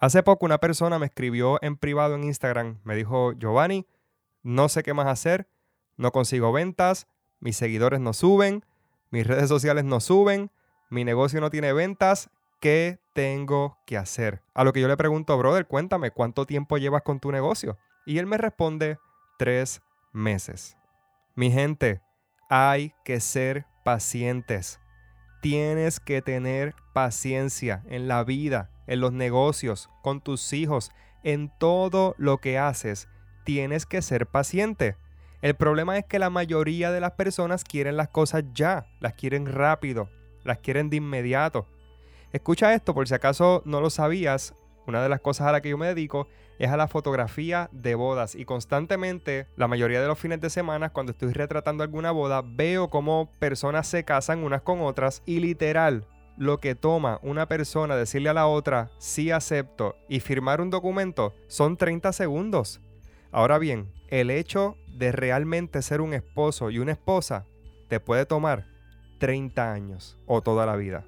Hace poco una persona me escribió en privado en Instagram, me dijo, Giovanni, no sé qué más hacer, no consigo ventas, mis seguidores no suben, mis redes sociales no suben, mi negocio no tiene ventas, ¿qué tengo que hacer? A lo que yo le pregunto, brother, cuéntame, ¿cuánto tiempo llevas con tu negocio? Y él me responde, tres meses. Mi gente, hay que ser pacientes. Tienes que tener paciencia en la vida, en los negocios, con tus hijos, en todo lo que haces, tienes que ser paciente. El problema es que la mayoría de las personas quieren las cosas ya, las quieren rápido, las quieren de inmediato. Escucha esto por si acaso no lo sabías, una de las cosas a las que yo me dedico es a la fotografía de bodas y constantemente, la mayoría de los fines de semana, cuando estoy retratando alguna boda, veo cómo personas se casan unas con otras y literal lo que toma una persona decirle a la otra sí acepto y firmar un documento son 30 segundos. Ahora bien, el hecho de realmente ser un esposo y una esposa te puede tomar 30 años o toda la vida.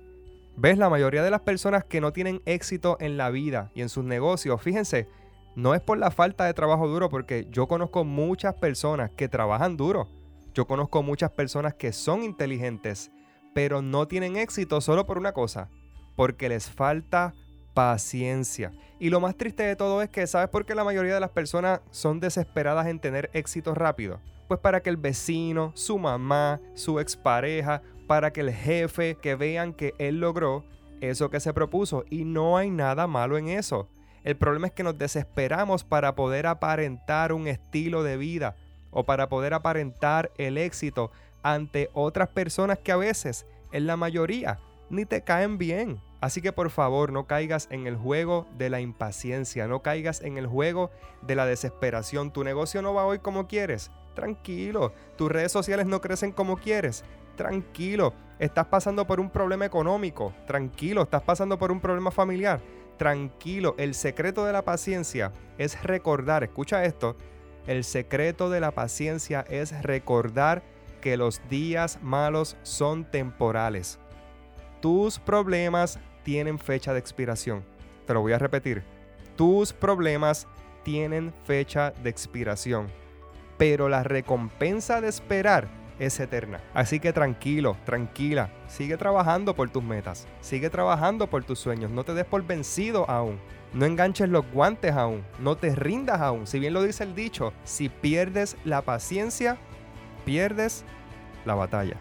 ¿Ves? La mayoría de las personas que no tienen éxito en la vida y en sus negocios, fíjense, no es por la falta de trabajo duro, porque yo conozco muchas personas que trabajan duro. Yo conozco muchas personas que son inteligentes, pero no tienen éxito solo por una cosa, porque les falta paciencia. Y lo más triste de todo es que, ¿sabes por qué la mayoría de las personas son desesperadas en tener éxito rápido? Pues para que el vecino, su mamá, su expareja, para que el jefe, que vean que él logró eso que se propuso. Y no hay nada malo en eso. El problema es que nos desesperamos para poder aparentar un estilo de vida o para poder aparentar el éxito ante otras personas que a veces, en la mayoría, ni te caen bien. Así que por favor no caigas en el juego de la impaciencia, no caigas en el juego de la desesperación. Tu negocio no va hoy como quieres. Tranquilo. Tus redes sociales no crecen como quieres. Tranquilo. Estás pasando por un problema económico. Tranquilo. Estás pasando por un problema familiar. Tranquilo. El secreto de la paciencia es recordar, escucha esto, el secreto de la paciencia es recordar que los días malos son temporales. Tus problemas tienen fecha de expiración. Te lo voy a repetir. Tus problemas tienen fecha de expiración. Pero la recompensa de esperar es eterna. Así que tranquilo, tranquila. Sigue trabajando por tus metas. Sigue trabajando por tus sueños. No te des por vencido aún. No enganches los guantes aún. No te rindas aún. Si bien lo dice el dicho, si pierdes la paciencia, pierdes la batalla.